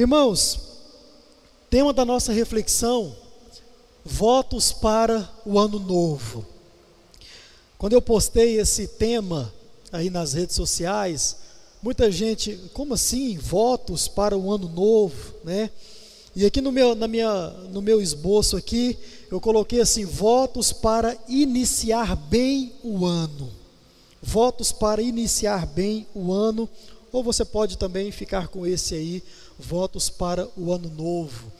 Irmãos, tema da nossa reflexão: votos para o ano novo. Quando eu postei esse tema aí nas redes sociais, muita gente, como assim, votos para o ano novo, né? E aqui no meu, na minha, no meu esboço aqui, eu coloquei assim, votos para iniciar bem o ano. Votos para iniciar bem o ano, ou você pode também ficar com esse aí, votos para o ano novo.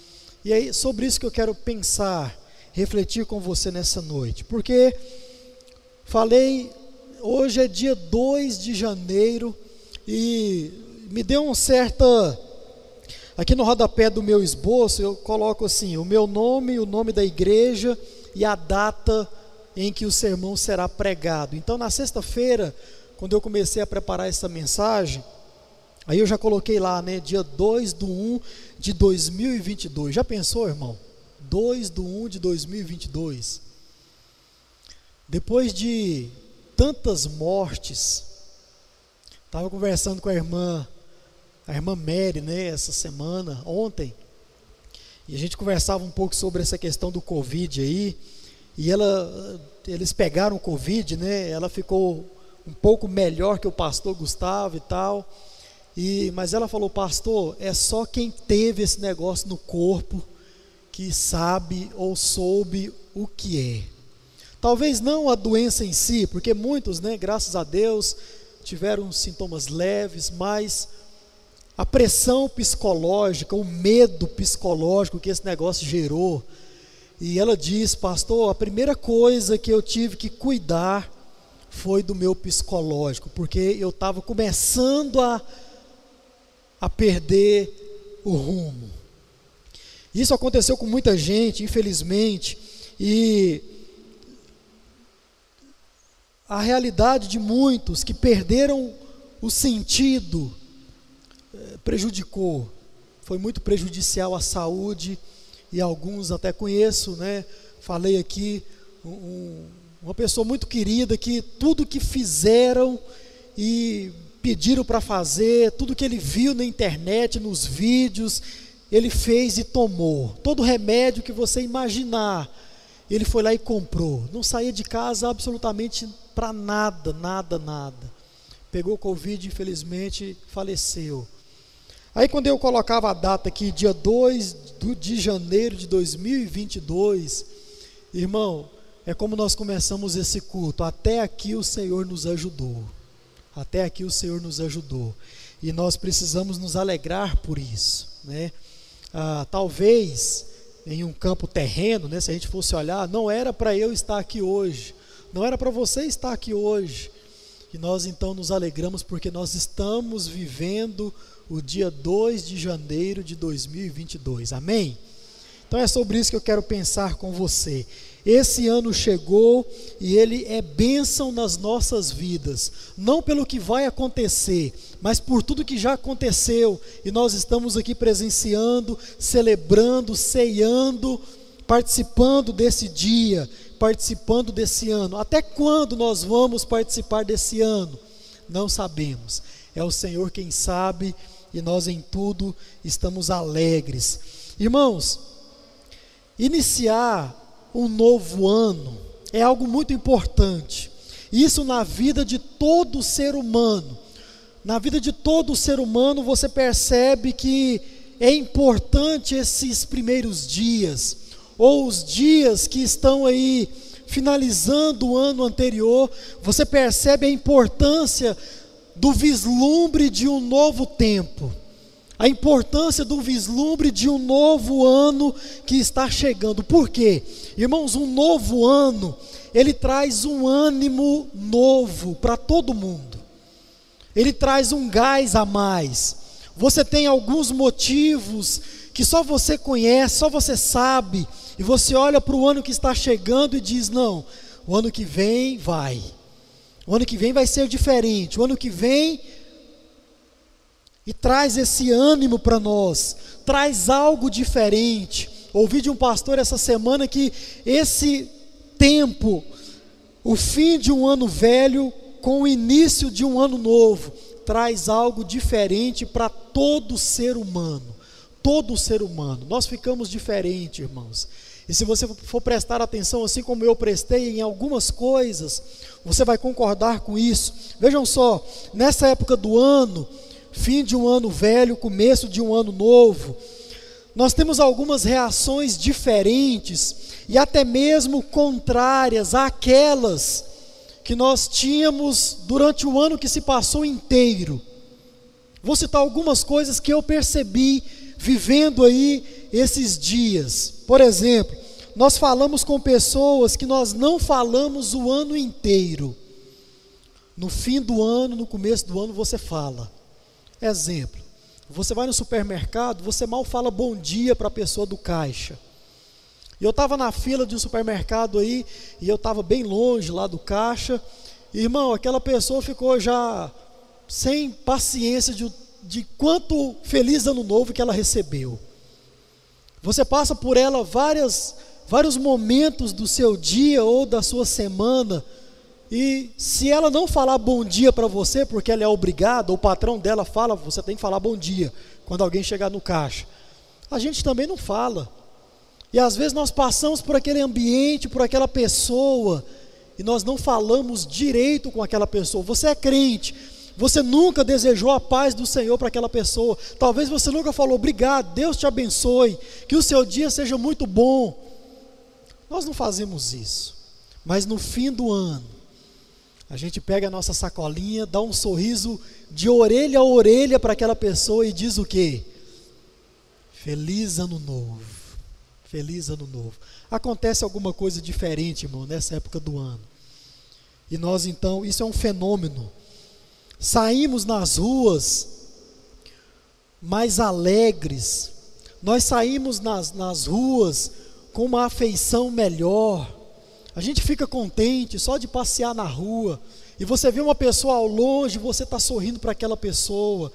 E aí, sobre isso que eu quero pensar, refletir com você nessa noite, porque falei, hoje é dia 2 de janeiro e me deu um certa. Aqui no rodapé do meu esboço eu coloco assim: o meu nome, o nome da igreja e a data em que o sermão será pregado. Então, na sexta-feira, quando eu comecei a preparar essa mensagem, aí eu já coloquei lá, né, dia 2 do 1 de 2022. Já pensou, irmão? 2 de 1 de 2022. Depois de tantas mortes, estava conversando com a irmã, a irmã Mary, né, essa semana, ontem, e a gente conversava um pouco sobre essa questão do Covid aí, e ela, eles pegaram o Covid, né, ela ficou um pouco melhor que o pastor Gustavo e tal, e, mas ela falou, pastor, é só quem teve esse negócio no corpo que sabe ou soube o que é. Talvez não a doença em si, porque muitos, né, graças a Deus, tiveram sintomas leves, mas a pressão psicológica, o medo psicológico que esse negócio gerou. E ela diz, pastor, a primeira coisa que eu tive que cuidar foi do meu psicológico, porque eu estava começando a, a perder o rumo. Isso aconteceu com muita gente, infelizmente, e a realidade de muitos que perderam o sentido eh, prejudicou, foi muito prejudicial à saúde e alguns até conheço, né? Falei aqui um, uma pessoa muito querida que tudo que fizeram e pediram para fazer, tudo que ele viu na internet, nos vídeos, ele fez e tomou. Todo remédio que você imaginar, ele foi lá e comprou. Não saía de casa absolutamente para nada, nada, nada. Pegou Covid, infelizmente, faleceu. Aí quando eu colocava a data aqui, dia 2 de janeiro de 2022, irmão, é como nós começamos esse culto. Até aqui o Senhor nos ajudou. Até aqui o Senhor nos ajudou. E nós precisamos nos alegrar por isso, né? ah, talvez em um campo terreno, né, se a gente fosse olhar, não era para eu estar aqui hoje, não era para você estar aqui hoje. E nós então nos alegramos porque nós estamos vivendo o dia 2 de janeiro de 2022. Amém? Então é sobre isso que eu quero pensar com você. Esse ano chegou e ele é bênção nas nossas vidas, não pelo que vai acontecer, mas por tudo que já aconteceu, e nós estamos aqui presenciando, celebrando, ceando, participando desse dia, participando desse ano. Até quando nós vamos participar desse ano? Não sabemos. É o Senhor quem sabe, e nós em tudo estamos alegres. Irmãos, iniciar um novo ano é algo muito importante. Isso na vida de todo ser humano. Na vida de todo ser humano, você percebe que é importante esses primeiros dias, ou os dias que estão aí finalizando o ano anterior, você percebe a importância do vislumbre de um novo tempo a importância do vislumbre de um novo ano que está chegando. Por quê? Irmãos, um novo ano, ele traz um ânimo novo para todo mundo. Ele traz um gás a mais. Você tem alguns motivos que só você conhece, só você sabe, e você olha para o ano que está chegando e diz: não, o ano que vem vai. O ano que vem vai ser diferente. O ano que vem e traz esse ânimo para nós, traz algo diferente. Ouvi de um pastor essa semana que esse tempo, o fim de um ano velho com o início de um ano novo, traz algo diferente para todo ser humano. todo ser humano. Nós ficamos diferentes, irmãos. E se você for prestar atenção, assim como eu prestei em algumas coisas, você vai concordar com isso. Vejam só, nessa época do ano, fim de um ano velho, começo de um ano novo, nós temos algumas reações diferentes e até mesmo contrárias àquelas que nós tínhamos durante o ano que se passou inteiro. Vou citar algumas coisas que eu percebi vivendo aí esses dias. Por exemplo, nós falamos com pessoas que nós não falamos o ano inteiro. No fim do ano, no começo do ano, você fala. Exemplo: você vai no supermercado, você mal fala bom dia para a pessoa do caixa. E eu estava na fila de um supermercado aí, e eu estava bem longe lá do caixa. Irmão, aquela pessoa ficou já sem paciência de, de quanto feliz ano novo que ela recebeu. Você passa por ela várias, vários momentos do seu dia ou da sua semana, e se ela não falar bom dia para você, porque ela é obrigada, o patrão dela fala, você tem que falar bom dia quando alguém chegar no caixa. A gente também não fala. E às vezes nós passamos por aquele ambiente, por aquela pessoa, e nós não falamos direito com aquela pessoa. Você é crente, você nunca desejou a paz do Senhor para aquela pessoa. Talvez você nunca falou obrigado, Deus te abençoe, que o seu dia seja muito bom. Nós não fazemos isso. Mas no fim do ano, a gente pega a nossa sacolinha, dá um sorriso de orelha a orelha para aquela pessoa e diz o quê? Feliz ano novo. Feliz ano novo. Acontece alguma coisa diferente, irmão, nessa época do ano. E nós então, isso é um fenômeno. Saímos nas ruas mais alegres, nós saímos nas, nas ruas com uma afeição melhor. A gente fica contente só de passear na rua. E você vê uma pessoa ao longe, você está sorrindo para aquela pessoa.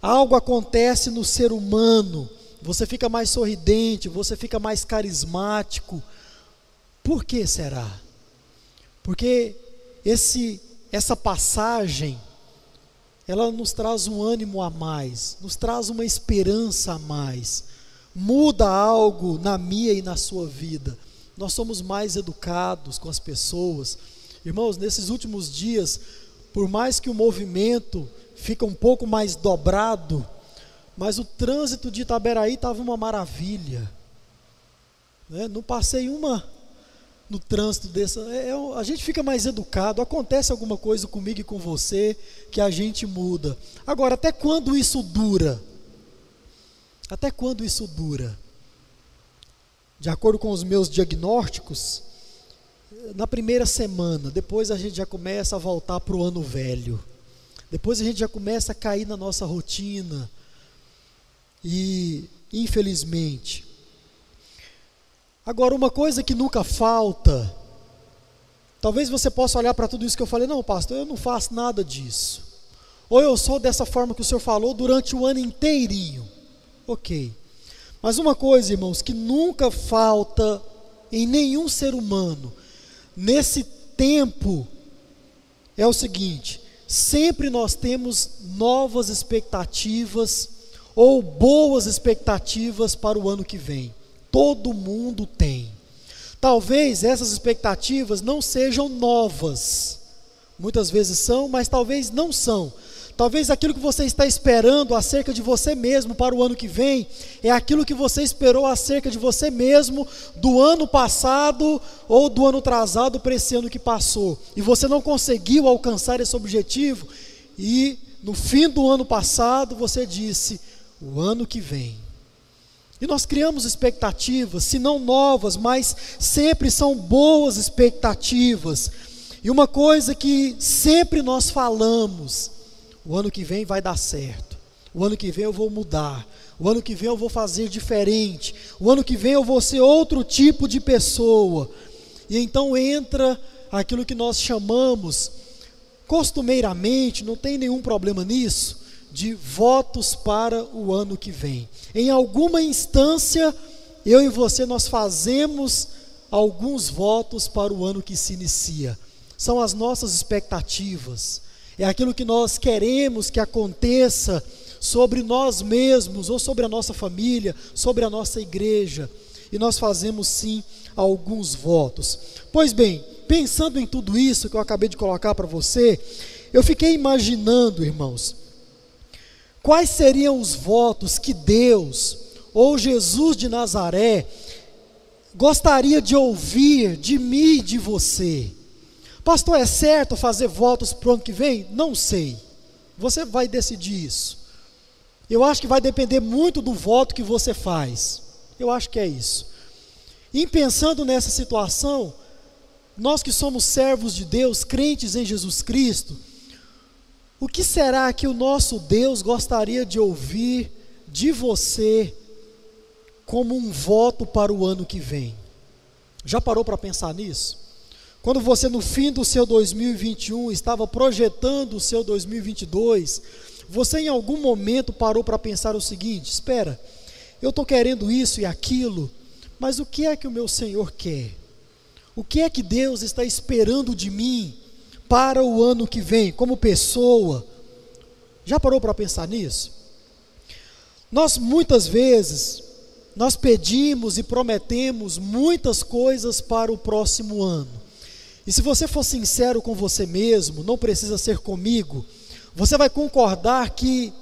Algo acontece no ser humano você fica mais sorridente, você fica mais carismático. Por que será? Porque esse essa passagem ela nos traz um ânimo a mais, nos traz uma esperança a mais. Muda algo na minha e na sua vida. Nós somos mais educados com as pessoas. Irmãos, nesses últimos dias, por mais que o movimento fica um pouco mais dobrado, mas o trânsito de Itaberaí estava uma maravilha. Né? Não passei uma no trânsito dessa. É, é, a gente fica mais educado, acontece alguma coisa comigo e com você que a gente muda. Agora, até quando isso dura? Até quando isso dura? De acordo com os meus diagnósticos, na primeira semana, depois a gente já começa a voltar para o ano velho. Depois a gente já começa a cair na nossa rotina e, infelizmente, agora uma coisa que nunca falta, talvez você possa olhar para tudo isso que eu falei, não, pastor, eu não faço nada disso. Ou eu sou dessa forma que o senhor falou durante o ano inteirinho. Ok. Mas uma coisa, irmãos, que nunca falta em nenhum ser humano, nesse tempo, é o seguinte: sempre nós temos novas expectativas ou boas expectativas para o ano que vem. Todo mundo tem. Talvez essas expectativas não sejam novas. Muitas vezes são, mas talvez não são. Talvez aquilo que você está esperando acerca de você mesmo para o ano que vem é aquilo que você esperou acerca de você mesmo do ano passado ou do ano atrasado para esse ano que passou. E você não conseguiu alcançar esse objetivo e no fim do ano passado você disse: o ano que vem. E nós criamos expectativas, se não novas, mas sempre são boas expectativas. E uma coisa que sempre nós falamos: o ano que vem vai dar certo, o ano que vem eu vou mudar, o ano que vem eu vou fazer diferente, o ano que vem eu vou ser outro tipo de pessoa. E então entra aquilo que nós chamamos, costumeiramente, não tem nenhum problema nisso, de votos para o ano que vem. Em alguma instância, eu e você nós fazemos alguns votos para o ano que se inicia. São as nossas expectativas. É aquilo que nós queremos que aconteça sobre nós mesmos, ou sobre a nossa família, sobre a nossa igreja. E nós fazemos sim alguns votos. Pois bem, pensando em tudo isso que eu acabei de colocar para você, eu fiquei imaginando, irmãos, quais seriam os votos que Deus ou Jesus de Nazaré gostaria de ouvir de mim e de você. Pastor, é certo fazer votos para o ano que vem? Não sei. Você vai decidir isso. Eu acho que vai depender muito do voto que você faz. Eu acho que é isso. E pensando nessa situação, nós que somos servos de Deus, crentes em Jesus Cristo, o que será que o nosso Deus gostaria de ouvir de você como um voto para o ano que vem? Já parou para pensar nisso? Quando você, no fim do seu 2021, estava projetando o seu 2022, você em algum momento parou para pensar o seguinte: espera, eu estou querendo isso e aquilo, mas o que é que o meu Senhor quer? O que é que Deus está esperando de mim para o ano que vem, como pessoa? Já parou para pensar nisso? Nós muitas vezes nós pedimos e prometemos muitas coisas para o próximo ano. E se você for sincero com você mesmo, não precisa ser comigo, você vai concordar que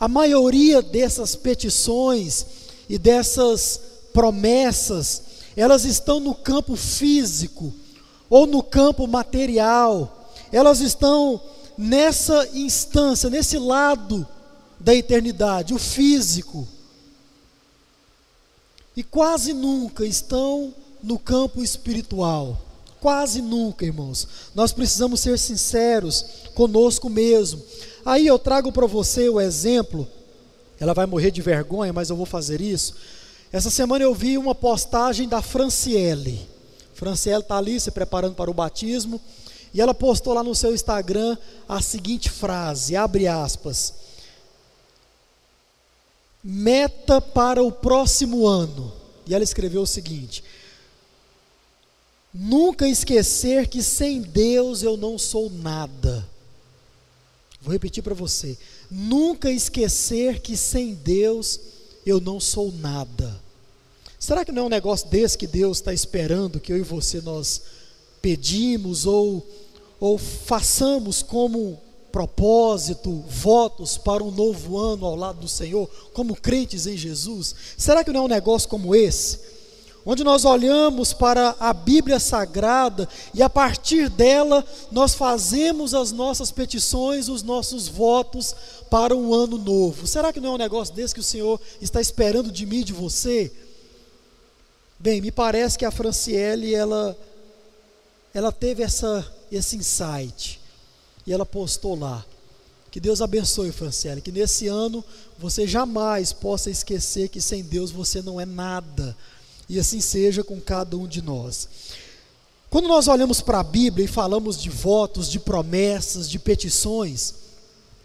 a maioria dessas petições e dessas promessas elas estão no campo físico ou no campo material, elas estão nessa instância, nesse lado da eternidade, o físico. E quase nunca estão no campo espiritual. Quase nunca, irmãos. Nós precisamos ser sinceros conosco mesmo. Aí eu trago para você o exemplo. Ela vai morrer de vergonha, mas eu vou fazer isso essa semana eu vi uma postagem da Franciele. Franciele está ali se preparando para o batismo. E ela postou lá no seu Instagram a seguinte frase: abre aspas. Meta para o próximo ano. E ela escreveu o seguinte: Nunca esquecer que sem Deus eu não sou nada. Vou repetir para você. Nunca esquecer que sem Deus eu não sou nada. Será que não é um negócio desse que Deus está esperando que eu e você nós pedimos ou, ou façamos como propósito, votos para um novo ano ao lado do Senhor, como crentes em Jesus? Será que não é um negócio como esse? Onde nós olhamos para a Bíblia Sagrada e a partir dela nós fazemos as nossas petições, os nossos votos para um ano novo. Será que não é um negócio desse que o Senhor está esperando de mim, de você? Bem, me parece que a Franciele ela ela teve essa esse insight e ela postou lá. Que Deus abençoe, Franciele, que nesse ano você jamais possa esquecer que sem Deus você não é nada. E assim seja com cada um de nós. Quando nós olhamos para a Bíblia e falamos de votos, de promessas, de petições,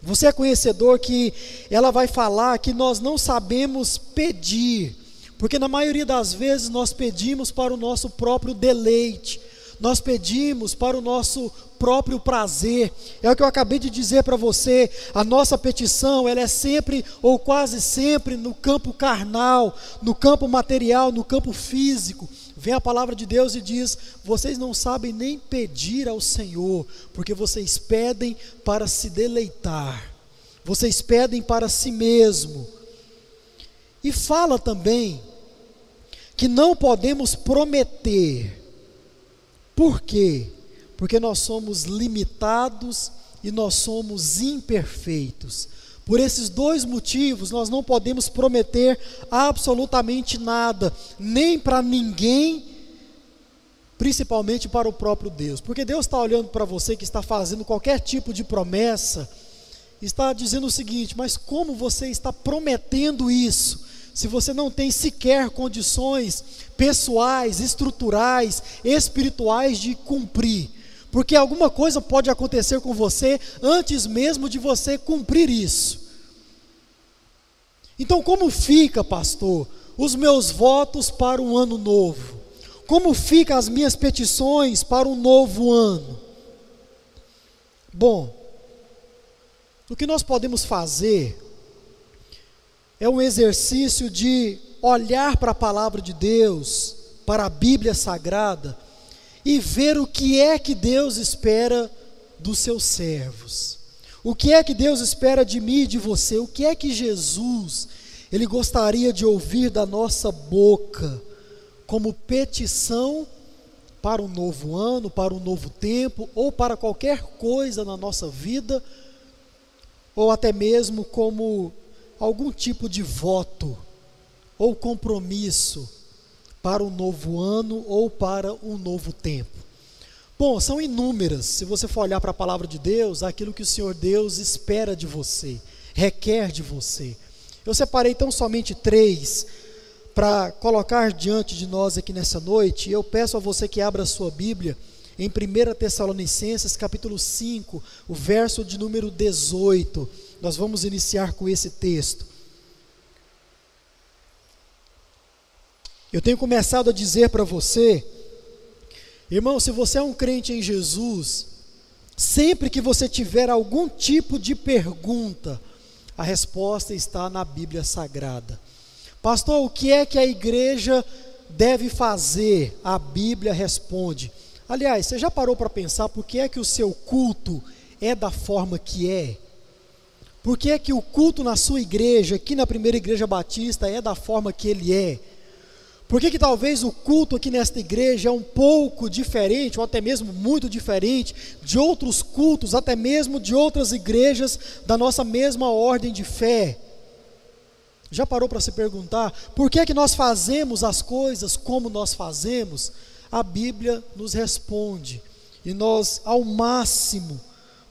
você é conhecedor que ela vai falar que nós não sabemos pedir, porque na maioria das vezes nós pedimos para o nosso próprio deleite, nós pedimos para o nosso próprio prazer. É o que eu acabei de dizer para você. A nossa petição, ela é sempre ou quase sempre no campo carnal, no campo material, no campo físico. Vem a palavra de Deus e diz: Vocês não sabem nem pedir ao Senhor, porque vocês pedem para se deleitar, vocês pedem para si mesmo. E fala também que não podemos prometer, por quê? Porque nós somos limitados e nós somos imperfeitos. Por esses dois motivos, nós não podemos prometer absolutamente nada, nem para ninguém, principalmente para o próprio Deus. Porque Deus está olhando para você que está fazendo qualquer tipo de promessa, está dizendo o seguinte: mas como você está prometendo isso, se você não tem sequer condições pessoais, estruturais, espirituais de cumprir? porque alguma coisa pode acontecer com você antes mesmo de você cumprir isso. Então, como fica, pastor, os meus votos para um ano novo? Como ficam as minhas petições para um novo ano? Bom, o que nós podemos fazer é um exercício de olhar para a palavra de Deus, para a Bíblia Sagrada e ver o que é que Deus espera dos seus servos. O que é que Deus espera de mim e de você? O que é que Jesus ele gostaria de ouvir da nossa boca como petição para um novo ano, para um novo tempo ou para qualquer coisa na nossa vida, ou até mesmo como algum tipo de voto ou compromisso para um novo ano ou para um novo tempo. Bom, são inúmeras, se você for olhar para a palavra de Deus, aquilo que o Senhor Deus espera de você, requer de você. Eu separei então somente três para colocar diante de nós aqui nessa noite. Eu peço a você que abra a sua Bíblia em 1 Tessalonicenses, capítulo 5, o verso de número 18. Nós vamos iniciar com esse texto. Eu tenho começado a dizer para você, irmão, se você é um crente em Jesus, sempre que você tiver algum tipo de pergunta, a resposta está na Bíblia Sagrada. Pastor, o que é que a igreja deve fazer? A Bíblia responde. Aliás, você já parou para pensar por que é que o seu culto é da forma que é? Por que é que o culto na sua igreja, aqui na primeira igreja batista, é da forma que ele é? Por que, que talvez o culto aqui nesta igreja é um pouco diferente, ou até mesmo muito diferente, de outros cultos, até mesmo de outras igrejas da nossa mesma ordem de fé? Já parou para se perguntar por que, que nós fazemos as coisas como nós fazemos? A Bíblia nos responde e nós, ao máximo,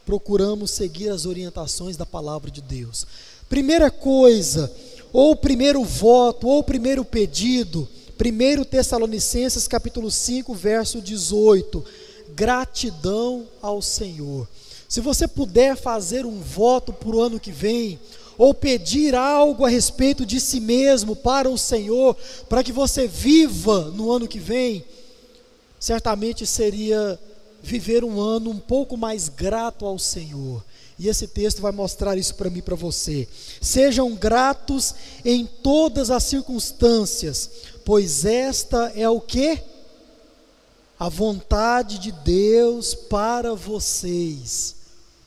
procuramos seguir as orientações da palavra de Deus. Primeira coisa, ou primeiro voto, ou primeiro pedido, 1 Tessalonicenses capítulo 5, verso 18. Gratidão ao Senhor. Se você puder fazer um voto para o ano que vem, ou pedir algo a respeito de si mesmo para o Senhor, para que você viva no ano que vem, certamente seria viver um ano um pouco mais grato ao Senhor. E esse texto vai mostrar isso para mim e para você. Sejam gratos em todas as circunstâncias, pois esta é o que? A vontade de Deus para vocês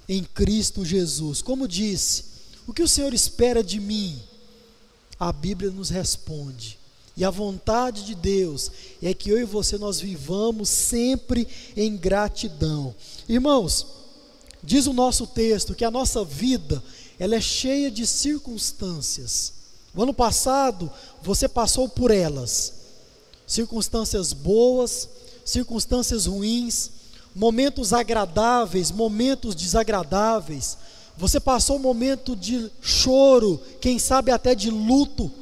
em Cristo Jesus. Como disse, o que o Senhor espera de mim? A Bíblia nos responde. E a vontade de Deus é que eu e você nós vivamos sempre em gratidão. Irmãos, diz o nosso texto que a nossa vida, ela é cheia de circunstâncias. O ano passado, você passou por elas. Circunstâncias boas, circunstâncias ruins, momentos agradáveis, momentos desagradáveis. Você passou um momento de choro, quem sabe até de luto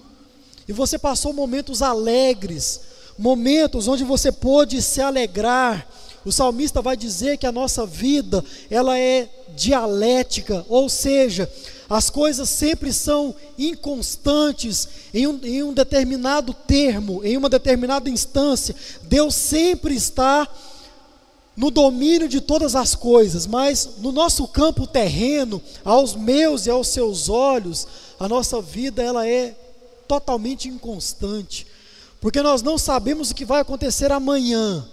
e você passou momentos alegres, momentos onde você pôde se alegrar. O salmista vai dizer que a nossa vida, ela é dialética, ou seja, as coisas sempre são inconstantes em um, em um determinado termo, em uma determinada instância. Deus sempre está no domínio de todas as coisas, mas no nosso campo terreno, aos meus e aos seus olhos, a nossa vida ela é totalmente inconstante, porque nós não sabemos o que vai acontecer amanhã.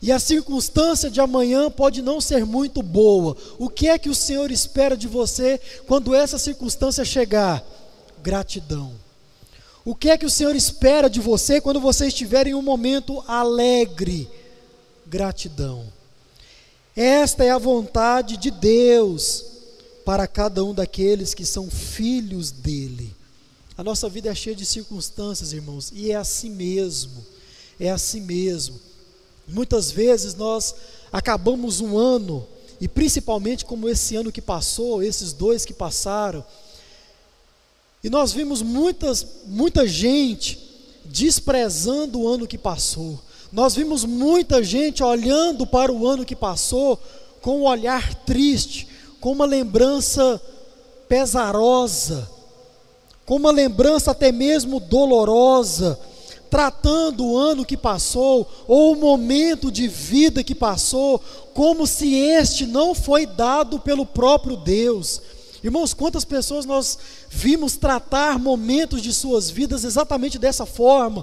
E a circunstância de amanhã pode não ser muito boa. O que é que o Senhor espera de você quando essa circunstância chegar? Gratidão. O que é que o Senhor espera de você quando você estiver em um momento alegre? Gratidão. Esta é a vontade de Deus para cada um daqueles que são filhos dele. A nossa vida é cheia de circunstâncias, irmãos, e é assim mesmo. É assim mesmo. Muitas vezes nós acabamos um ano, e principalmente como esse ano que passou, esses dois que passaram, e nós vimos muitas, muita gente desprezando o ano que passou. Nós vimos muita gente olhando para o ano que passou com um olhar triste, com uma lembrança pesarosa com uma lembrança até mesmo dolorosa, tratando o ano que passou, ou o momento de vida que passou, como se este não foi dado pelo próprio Deus. Irmãos, quantas pessoas nós vimos tratar momentos de suas vidas exatamente dessa forma?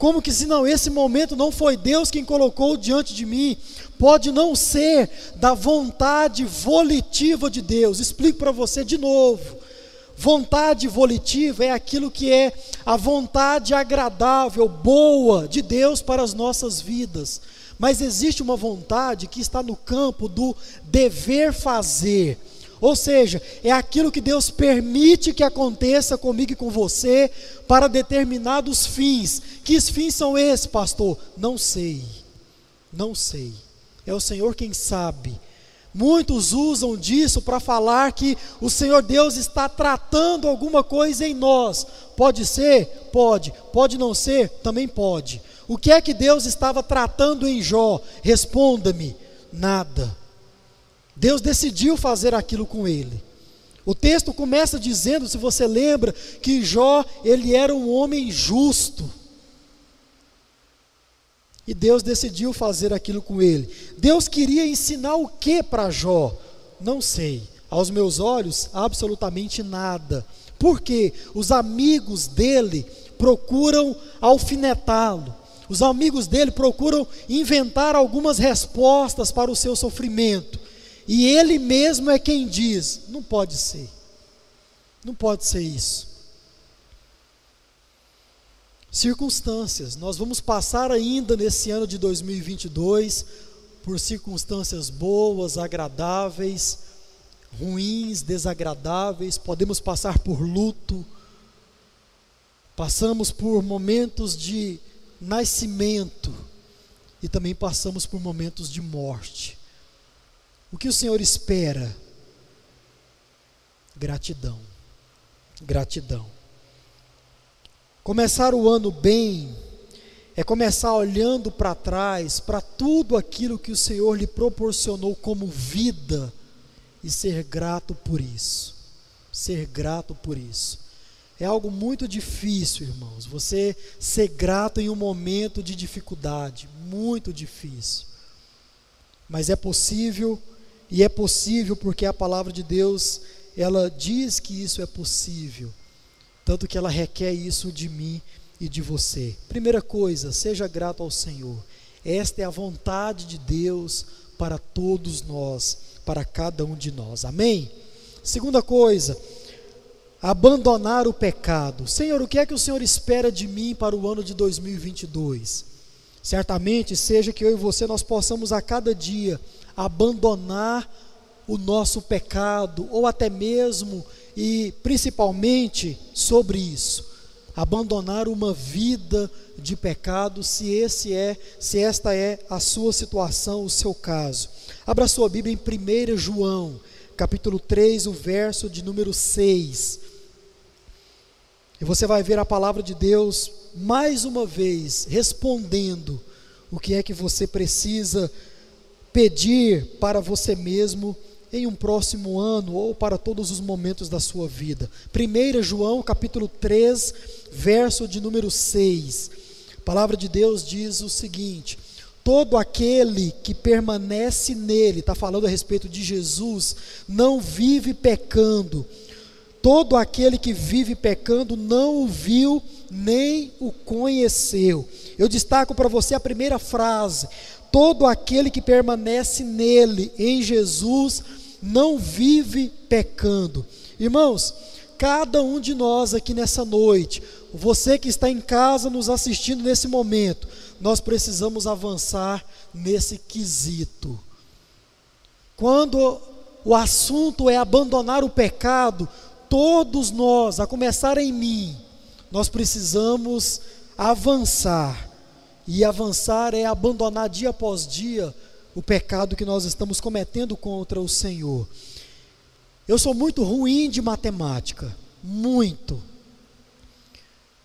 Como que se não, esse momento não foi Deus quem colocou diante de mim, pode não ser da vontade volitiva de Deus. Explico para você de novo. Vontade volitiva é aquilo que é a vontade agradável, boa de Deus para as nossas vidas. Mas existe uma vontade que está no campo do dever fazer. Ou seja, é aquilo que Deus permite que aconteça comigo e com você para determinados fins. Que fins são esses, pastor? Não sei. Não sei. É o Senhor quem sabe. Muitos usam disso para falar que o Senhor Deus está tratando alguma coisa em nós. Pode ser? Pode. Pode não ser? Também pode. O que é que Deus estava tratando em Jó? Responda-me: nada. Deus decidiu fazer aquilo com ele. O texto começa dizendo, se você lembra, que Jó, ele era um homem justo. E Deus decidiu fazer aquilo com ele. Deus queria ensinar o que para Jó? Não sei. Aos meus olhos, absolutamente nada. Porque os amigos dele procuram alfinetá-lo. Os amigos dele procuram inventar algumas respostas para o seu sofrimento. E ele mesmo é quem diz: não pode ser. Não pode ser isso circunstâncias. Nós vamos passar ainda nesse ano de 2022 por circunstâncias boas, agradáveis, ruins, desagradáveis, podemos passar por luto, passamos por momentos de nascimento e também passamos por momentos de morte. O que o Senhor espera? Gratidão. Gratidão. Começar o ano bem é começar olhando para trás, para tudo aquilo que o Senhor lhe proporcionou como vida e ser grato por isso. Ser grato por isso. É algo muito difícil, irmãos, você ser grato em um momento de dificuldade, muito difícil. Mas é possível, e é possível porque a palavra de Deus, ela diz que isso é possível tanto que ela requer isso de mim e de você. Primeira coisa, seja grato ao Senhor. Esta é a vontade de Deus para todos nós, para cada um de nós. Amém? Segunda coisa, abandonar o pecado. Senhor, o que é que o Senhor espera de mim para o ano de 2022? Certamente seja que eu e você nós possamos a cada dia abandonar o nosso pecado ou até mesmo e principalmente sobre isso, abandonar uma vida de pecado, se esse é, se esta é a sua situação, o seu caso. Abra sua Bíblia em 1 João, capítulo 3, o verso de número 6. E você vai ver a palavra de Deus mais uma vez respondendo o que é que você precisa pedir para você mesmo em um próximo ano ou para todos os momentos da sua vida. 1 João capítulo 3, verso de número 6. A palavra de Deus diz o seguinte: todo aquele que permanece nele, está falando a respeito de Jesus, não vive pecando. Todo aquele que vive pecando não o viu nem o conheceu. Eu destaco para você a primeira frase: todo aquele que permanece nele, em Jesus, não vive pecando. Irmãos, cada um de nós aqui nessa noite, você que está em casa nos assistindo nesse momento, nós precisamos avançar nesse quesito. Quando o assunto é abandonar o pecado, todos nós, a começar em mim, nós precisamos avançar. E avançar é abandonar dia após dia o pecado que nós estamos cometendo contra o Senhor. Eu sou muito ruim de matemática, muito.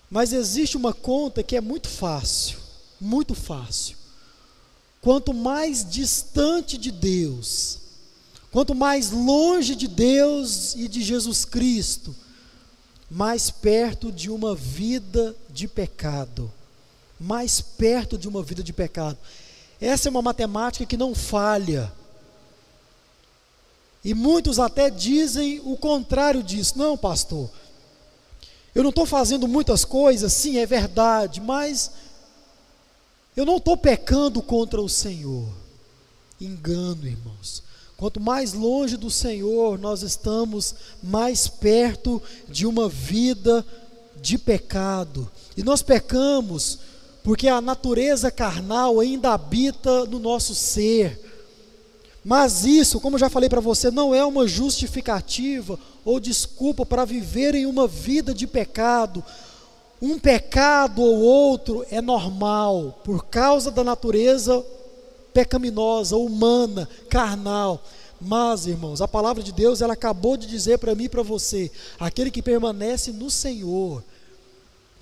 Mas existe uma conta que é muito fácil, muito fácil. Quanto mais distante de Deus, quanto mais longe de Deus e de Jesus Cristo, mais perto de uma vida de pecado. Mais perto de uma vida de pecado. Essa é uma matemática que não falha. E muitos até dizem o contrário disso. Não, pastor, eu não estou fazendo muitas coisas, sim, é verdade, mas eu não estou pecando contra o Senhor. Engano, irmãos. Quanto mais longe do Senhor nós estamos, mais perto de uma vida de pecado. E nós pecamos porque a natureza carnal ainda habita no nosso ser. Mas isso, como já falei para você, não é uma justificativa ou desculpa para viver em uma vida de pecado. Um pecado ou outro é normal por causa da natureza pecaminosa, humana, carnal. Mas, irmãos, a palavra de Deus, ela acabou de dizer para mim e para você: aquele que permanece no Senhor,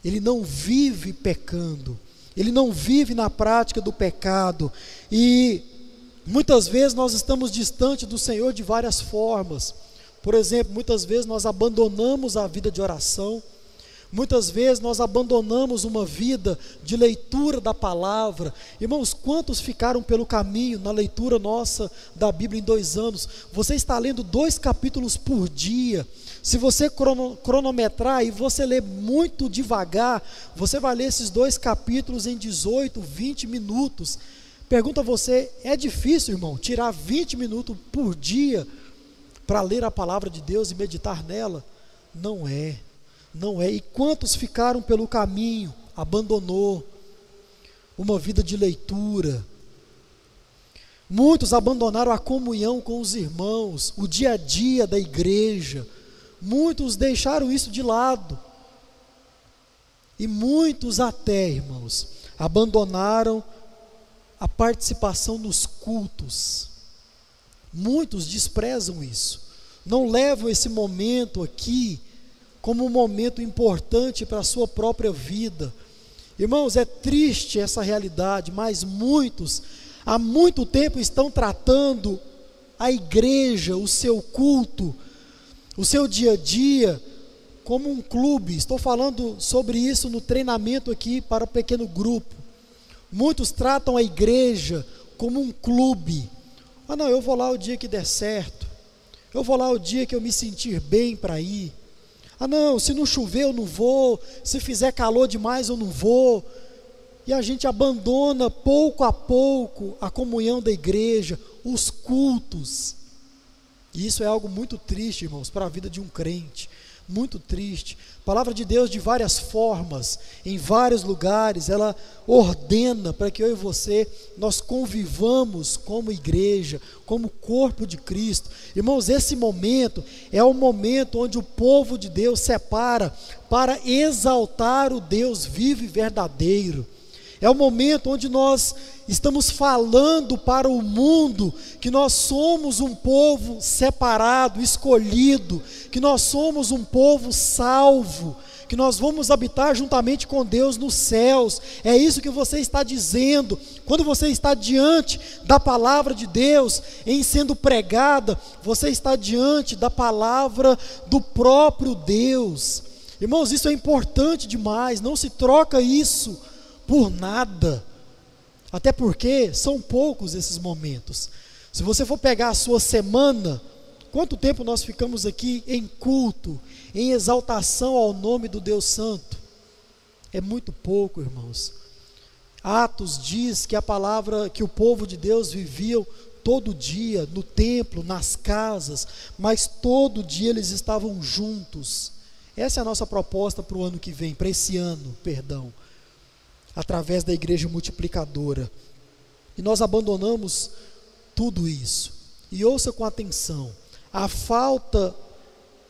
ele não vive pecando, ele não vive na prática do pecado. E muitas vezes nós estamos distante do Senhor de várias formas. Por exemplo, muitas vezes nós abandonamos a vida de oração Muitas vezes nós abandonamos uma vida de leitura da palavra. Irmãos, quantos ficaram pelo caminho na leitura nossa da Bíblia em dois anos? Você está lendo dois capítulos por dia. Se você cronometrar e você ler muito devagar, você vai ler esses dois capítulos em 18, 20 minutos. Pergunta a você: é difícil, irmão, tirar 20 minutos por dia para ler a palavra de Deus e meditar nela? Não é. Não é. E quantos ficaram pelo caminho, abandonou uma vida de leitura. Muitos abandonaram a comunhão com os irmãos, o dia a dia da igreja. Muitos deixaram isso de lado. E muitos até, irmãos, abandonaram a participação nos cultos. Muitos desprezam isso. Não levam esse momento aqui como um momento importante para a sua própria vida. Irmãos, é triste essa realidade, mas muitos há muito tempo estão tratando a igreja, o seu culto, o seu dia a dia como um clube. Estou falando sobre isso no treinamento aqui para o pequeno grupo. Muitos tratam a igreja como um clube. Ah, não, eu vou lá o dia que der certo. Eu vou lá o dia que eu me sentir bem para ir. Ah, não, se não chover eu não vou, se fizer calor demais eu não vou. E a gente abandona pouco a pouco a comunhão da igreja, os cultos. E isso é algo muito triste, irmãos, para a vida de um crente muito triste. A palavra de Deus, de várias formas, em vários lugares, ela ordena para que eu e você nós convivamos como igreja, como corpo de Cristo. Irmãos, esse momento é o momento onde o povo de Deus separa para exaltar o Deus vivo e verdadeiro. É o momento onde nós estamos falando para o mundo que nós somos um povo separado, escolhido, que nós somos um povo salvo, que nós vamos habitar juntamente com Deus nos céus. É isso que você está dizendo. Quando você está diante da palavra de Deus, em sendo pregada, você está diante da palavra do próprio Deus. Irmãos, isso é importante demais, não se troca isso por nada. Até porque são poucos esses momentos. Se você for pegar a sua semana, quanto tempo nós ficamos aqui em culto, em exaltação ao nome do Deus Santo? É muito pouco, irmãos. Atos diz que a palavra que o povo de Deus vivia todo dia no templo, nas casas, mas todo dia eles estavam juntos. Essa é a nossa proposta para o ano que vem, para esse ano, perdão através da igreja multiplicadora. E nós abandonamos tudo isso. E ouça com atenção: a falta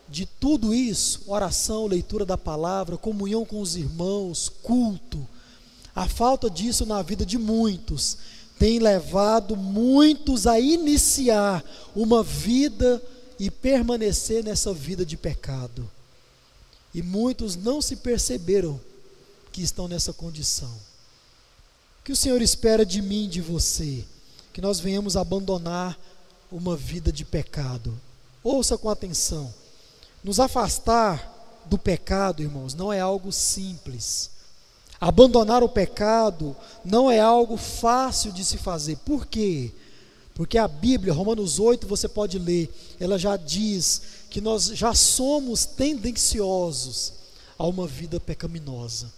de tudo isso, oração, leitura da palavra, comunhão com os irmãos, culto, a falta disso na vida de muitos tem levado muitos a iniciar uma vida e permanecer nessa vida de pecado. E muitos não se perceberam que estão nessa condição. O que o Senhor espera de mim de você? Que nós venhamos abandonar uma vida de pecado. Ouça com atenção. Nos afastar do pecado, irmãos, não é algo simples. Abandonar o pecado não é algo fácil de se fazer. Por quê? Porque a Bíblia, Romanos 8, você pode ler, ela já diz que nós já somos tendenciosos a uma vida pecaminosa.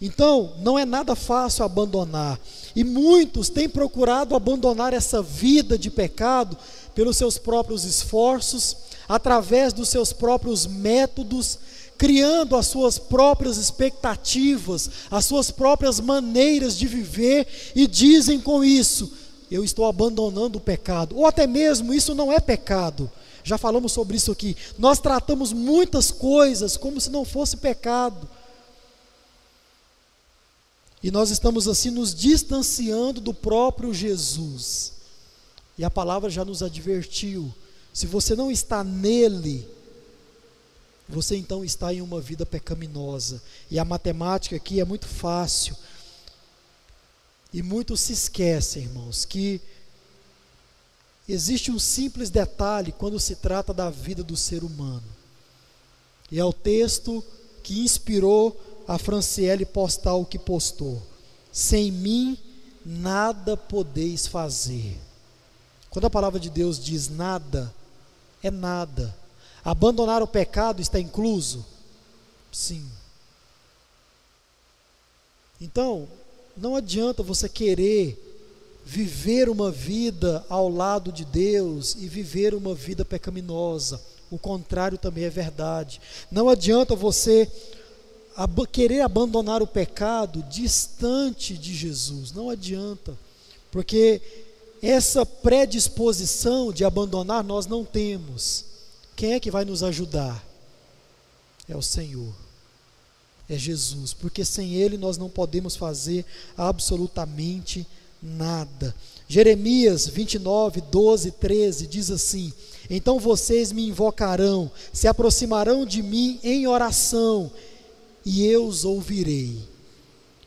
Então, não é nada fácil abandonar. E muitos têm procurado abandonar essa vida de pecado pelos seus próprios esforços, através dos seus próprios métodos, criando as suas próprias expectativas, as suas próprias maneiras de viver e dizem com isso: eu estou abandonando o pecado, ou até mesmo isso não é pecado. Já falamos sobre isso aqui. Nós tratamos muitas coisas como se não fosse pecado. E nós estamos assim nos distanciando do próprio Jesus. E a palavra já nos advertiu: se você não está nele, você então está em uma vida pecaminosa. E a matemática aqui é muito fácil. E muitos se esquecem, irmãos, que existe um simples detalhe quando se trata da vida do ser humano. E é o texto que inspirou a Franciele postar o que postou. Sem mim nada podeis fazer. Quando a palavra de Deus diz nada, é nada. Abandonar o pecado está incluso? Sim. Então, não adianta você querer viver uma vida ao lado de Deus e viver uma vida pecaminosa. O contrário também é verdade. Não adianta você querer abandonar o pecado distante de Jesus. Não adianta. Porque essa predisposição de abandonar nós não temos. Quem é que vai nos ajudar? É o Senhor. É Jesus, porque sem Ele nós não podemos fazer absolutamente nada. Jeremias 29, 12, 13 diz assim: Então vocês me invocarão, se aproximarão de mim em oração, e eu os ouvirei.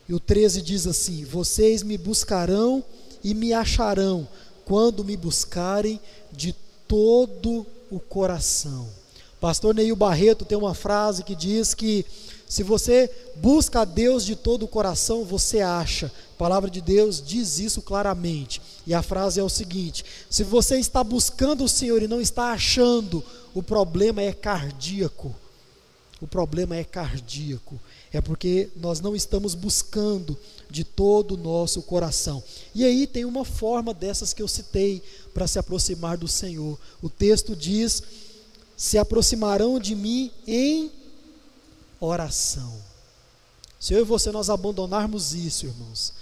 E o 13 diz assim: Vocês me buscarão e me acharão quando me buscarem de todo o coração. Pastor Neil Barreto tem uma frase que diz que se você busca a Deus de todo o coração, você acha. A palavra de Deus diz isso claramente. E a frase é o seguinte: se você está buscando o Senhor e não está achando, o problema é cardíaco. O problema é cardíaco. É porque nós não estamos buscando de todo o nosso coração. E aí tem uma forma dessas que eu citei para se aproximar do Senhor. O texto diz: se aproximarão de mim em oração. Se eu e você nós abandonarmos isso, irmãos,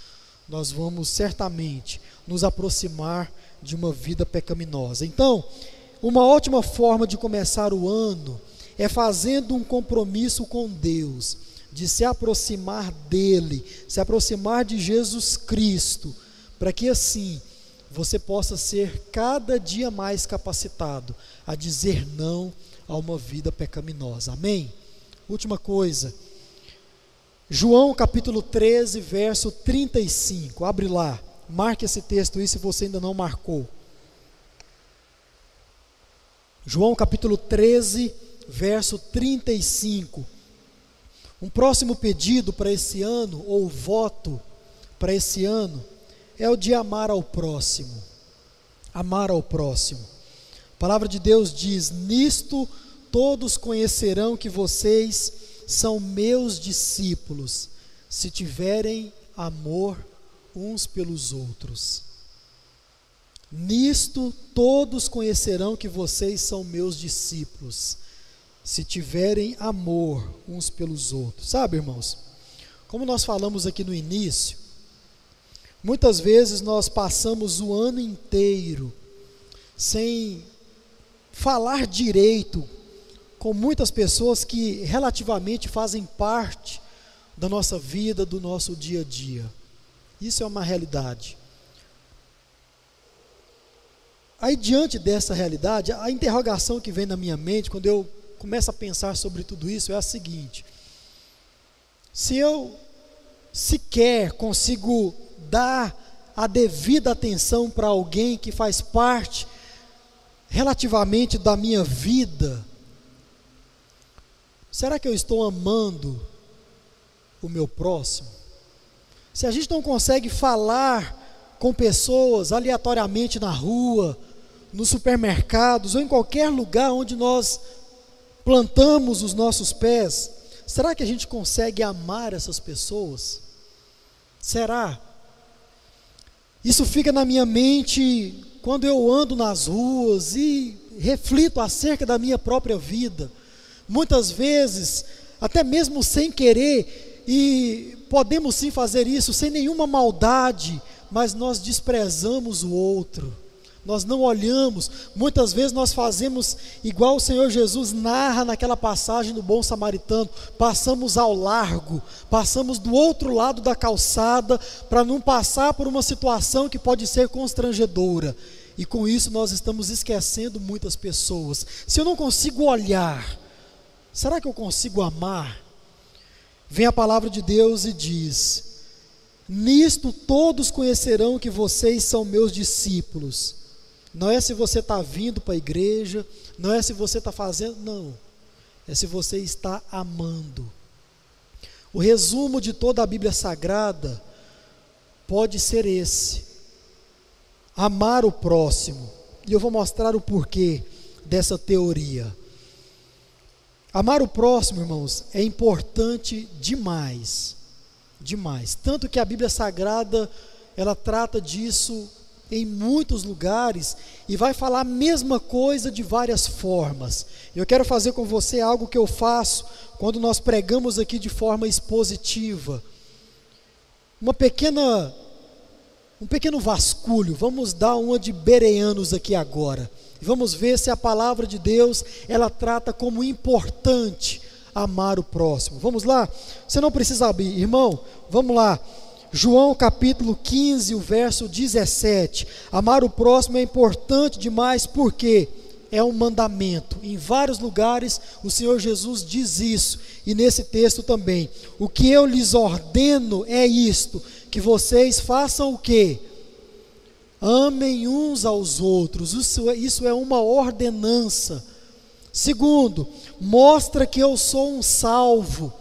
nós vamos certamente nos aproximar de uma vida pecaminosa. Então, uma ótima forma de começar o ano é fazendo um compromisso com Deus de se aproximar dele, se aproximar de Jesus Cristo, para que assim você possa ser cada dia mais capacitado a dizer não a uma vida pecaminosa. Amém? Última coisa. João capítulo 13, verso 35. Abre lá. Marque esse texto aí se você ainda não marcou. João capítulo 13, verso 35. Um próximo pedido para esse ano, ou voto para esse ano, é o de amar ao próximo. Amar ao próximo. A palavra de Deus diz: Nisto todos conhecerão que vocês são meus discípulos, se tiverem amor uns pelos outros. Nisto todos conhecerão que vocês são meus discípulos, se tiverem amor uns pelos outros. Sabe, irmãos, como nós falamos aqui no início, muitas vezes nós passamos o ano inteiro sem falar direito com muitas pessoas que relativamente fazem parte da nossa vida, do nosso dia a dia. Isso é uma realidade. Aí, diante dessa realidade, a interrogação que vem na minha mente, quando eu começo a pensar sobre tudo isso é a seguinte: se eu sequer consigo dar a devida atenção para alguém que faz parte relativamente da minha vida, será que eu estou amando o meu próximo? Se a gente não consegue falar com pessoas aleatoriamente na rua, nos supermercados ou em qualquer lugar onde nós plantamos os nossos pés, será que a gente consegue amar essas pessoas? Será? Isso fica na minha mente quando eu ando nas ruas e reflito acerca da minha própria vida. Muitas vezes, até mesmo sem querer, e podemos sim fazer isso sem nenhuma maldade, mas nós desprezamos o outro. Nós não olhamos, muitas vezes nós fazemos igual o Senhor Jesus narra naquela passagem do bom samaritano, passamos ao largo, passamos do outro lado da calçada para não passar por uma situação que pode ser constrangedora. E com isso nós estamos esquecendo muitas pessoas. Se eu não consigo olhar, será que eu consigo amar? Vem a palavra de Deus e diz: Nisto todos conhecerão que vocês são meus discípulos. Não é se você está vindo para a igreja, não é se você está fazendo, não. É se você está amando. O resumo de toda a Bíblia Sagrada pode ser esse: amar o próximo. E eu vou mostrar o porquê dessa teoria. Amar o próximo, irmãos, é importante demais demais. Tanto que a Bíblia Sagrada, ela trata disso em muitos lugares e vai falar a mesma coisa de várias formas. Eu quero fazer com você algo que eu faço quando nós pregamos aqui de forma expositiva. Uma pequena um pequeno vasculho. Vamos dar uma de bereanos aqui agora. Vamos ver se a palavra de Deus ela trata como importante amar o próximo. Vamos lá? Você não precisa abrir, irmão, vamos lá. João capítulo 15, o verso 17. Amar o próximo é importante demais porque é um mandamento. Em vários lugares o Senhor Jesus diz isso, e nesse texto também. O que eu lhes ordeno é isto: que vocês façam o que? Amem uns aos outros. Isso, é, isso é uma ordenança. Segundo, mostra que eu sou um salvo.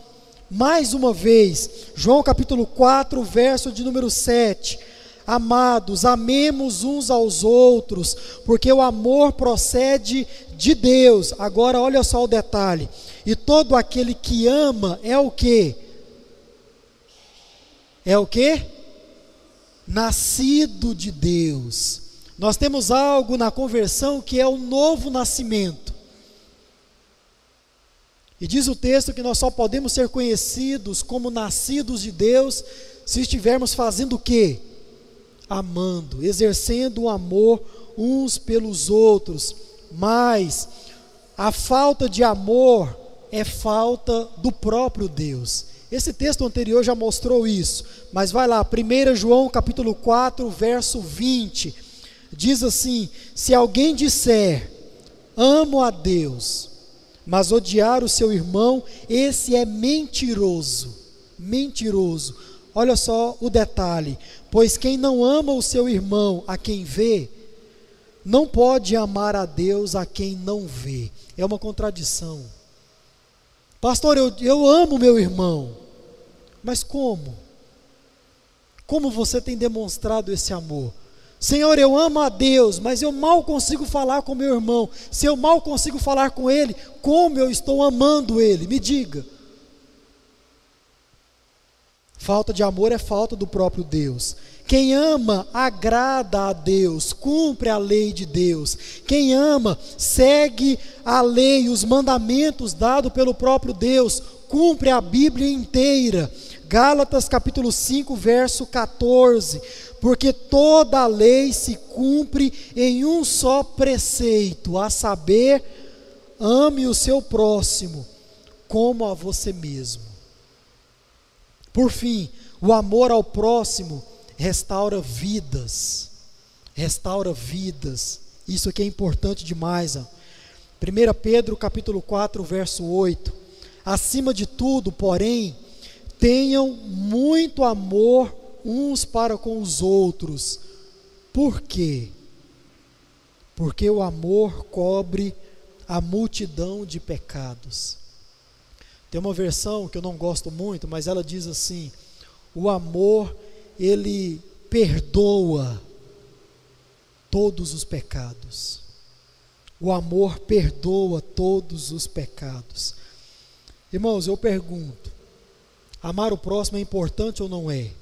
Mais uma vez, João capítulo 4, verso de número 7. Amados, amemos uns aos outros, porque o amor procede de Deus. Agora olha só o detalhe. E todo aquele que ama é o que? É o que? Nascido de Deus. Nós temos algo na conversão que é o novo nascimento. E diz o texto que nós só podemos ser conhecidos como nascidos de Deus se estivermos fazendo o quê? Amando, exercendo o amor uns pelos outros. Mas a falta de amor é falta do próprio Deus. Esse texto anterior já mostrou isso, mas vai lá, 1 João capítulo 4, verso 20. Diz assim: Se alguém disser, amo a Deus, mas odiar o seu irmão, esse é mentiroso. Mentiroso. Olha só o detalhe: pois quem não ama o seu irmão a quem vê, não pode amar a Deus a quem não vê. É uma contradição. Pastor, eu, eu amo meu irmão, mas como? Como você tem demonstrado esse amor? Senhor, eu amo a Deus, mas eu mal consigo falar com meu irmão. Se eu mal consigo falar com ele, como eu estou amando ele? Me diga. Falta de amor é falta do próprio Deus. Quem ama agrada a Deus, cumpre a lei de Deus. Quem ama segue a lei, os mandamentos dados pelo próprio Deus, cumpre a Bíblia inteira. Gálatas capítulo 5, verso 14 porque toda a lei se cumpre em um só preceito, a saber, ame o seu próximo como a você mesmo. Por fim, o amor ao próximo restaura vidas. Restaura vidas. Isso aqui é importante demais. Ó. 1 Pedro capítulo 4, verso 8. Acima de tudo, porém, tenham muito amor uns para com os outros. Por quê? Porque o amor cobre a multidão de pecados. Tem uma versão que eu não gosto muito, mas ela diz assim: o amor ele perdoa todos os pecados. O amor perdoa todos os pecados. Irmãos, eu pergunto: amar o próximo é importante ou não é?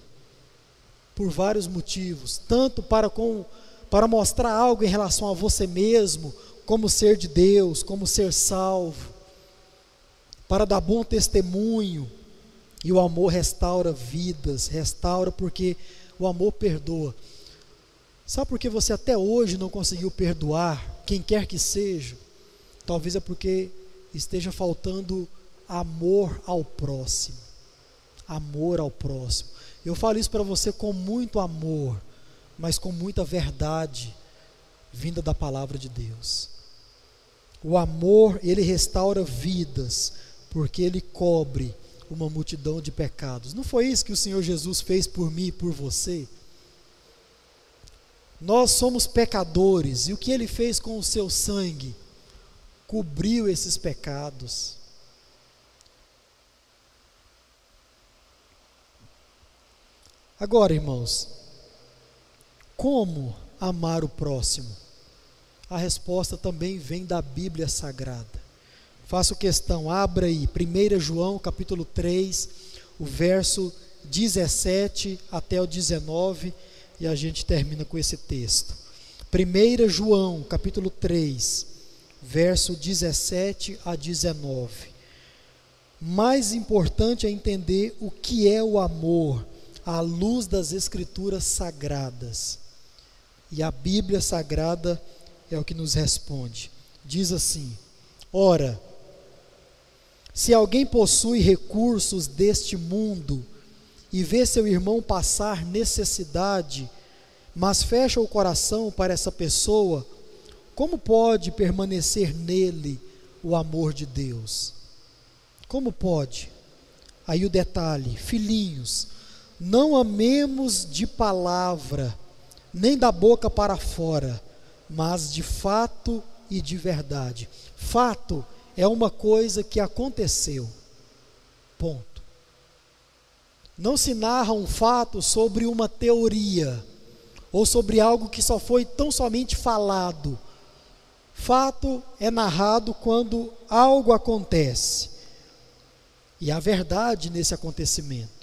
Por vários motivos, tanto para com para mostrar algo em relação a você mesmo, como ser de Deus, como ser salvo, para dar bom testemunho, e o amor restaura vidas, restaura porque o amor perdoa. Sabe por que você até hoje não conseguiu perdoar quem quer que seja? Talvez é porque esteja faltando amor ao próximo. Amor ao próximo. Eu falo isso para você com muito amor, mas com muita verdade vinda da palavra de Deus. O amor, ele restaura vidas, porque ele cobre uma multidão de pecados. Não foi isso que o Senhor Jesus fez por mim e por você? Nós somos pecadores e o que ele fez com o seu sangue cobriu esses pecados. Agora, irmãos, como amar o próximo? A resposta também vem da Bíblia Sagrada. Faço questão, abra aí, 1 João capítulo 3, o verso 17 até o 19 e a gente termina com esse texto. 1 João, capítulo 3, verso 17 a 19. Mais importante é entender o que é o amor à luz das escrituras sagradas. E a Bíblia sagrada é o que nos responde. Diz assim: Ora, se alguém possui recursos deste mundo, e vê seu irmão passar necessidade, mas fecha o coração para essa pessoa, como pode permanecer nele o amor de Deus? Como pode? Aí o detalhe, filhinhos, não amemos de palavra, nem da boca para fora, mas de fato e de verdade. Fato é uma coisa que aconteceu. Ponto. Não se narra um fato sobre uma teoria ou sobre algo que só foi tão somente falado. Fato é narrado quando algo acontece. E há verdade nesse acontecimento.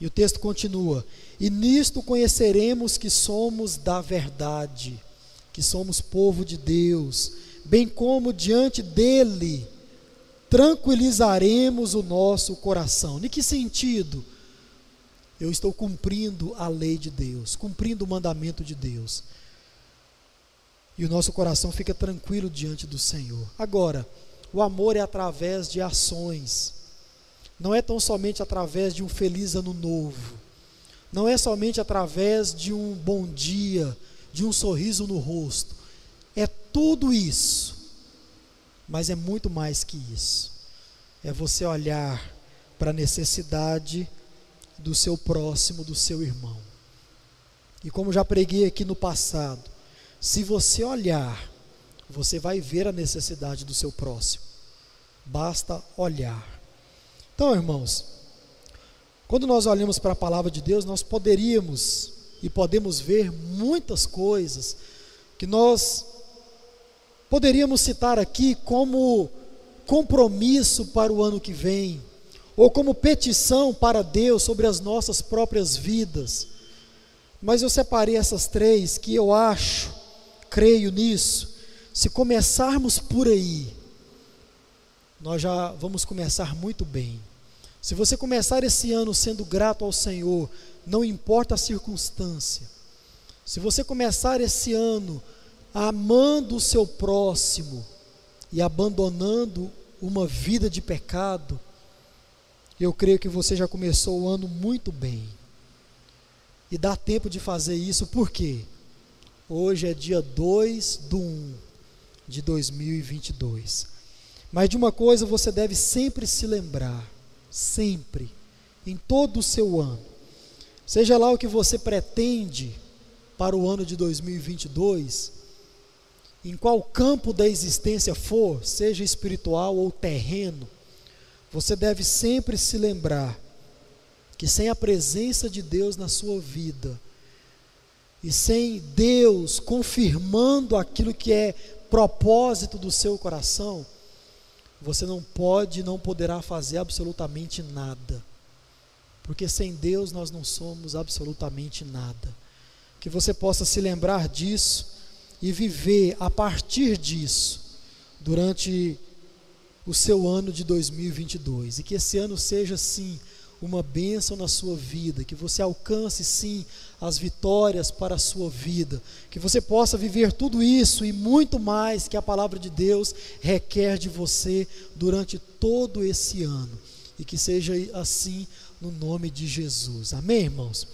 E o texto continua: E nisto conheceremos que somos da verdade, que somos povo de Deus, bem como diante dele tranquilizaremos o nosso coração. Em que sentido? Eu estou cumprindo a lei de Deus, cumprindo o mandamento de Deus. E o nosso coração fica tranquilo diante do Senhor. Agora, o amor é através de ações. Não é tão somente através de um feliz ano novo. Não é somente através de um bom dia, de um sorriso no rosto. É tudo isso mas é muito mais que isso. É você olhar para a necessidade do seu próximo, do seu irmão. E como já preguei aqui no passado, se você olhar, você vai ver a necessidade do seu próximo. Basta olhar. Então, irmãos, quando nós olhamos para a palavra de Deus, nós poderíamos e podemos ver muitas coisas que nós poderíamos citar aqui como compromisso para o ano que vem, ou como petição para Deus sobre as nossas próprias vidas. Mas eu separei essas três que eu acho, creio nisso. Se começarmos por aí, nós já vamos começar muito bem. Se você começar esse ano sendo grato ao Senhor, não importa a circunstância. Se você começar esse ano amando o seu próximo e abandonando uma vida de pecado, eu creio que você já começou o ano muito bem. E dá tempo de fazer isso, por quê? Hoje é dia 2 do 1 de 2022. Mas de uma coisa você deve sempre se lembrar, sempre, em todo o seu ano. Seja lá o que você pretende para o ano de 2022, em qual campo da existência for, seja espiritual ou terreno, você deve sempre se lembrar que sem a presença de Deus na sua vida, e sem Deus confirmando aquilo que é propósito do seu coração, você não pode, não poderá fazer absolutamente nada. Porque sem Deus nós não somos absolutamente nada. Que você possa se lembrar disso e viver a partir disso durante o seu ano de 2022. E que esse ano seja, sim, uma bênção na sua vida, que você alcance sim as vitórias para a sua vida, que você possa viver tudo isso e muito mais que a palavra de Deus requer de você durante todo esse ano, e que seja assim no nome de Jesus. Amém, irmãos?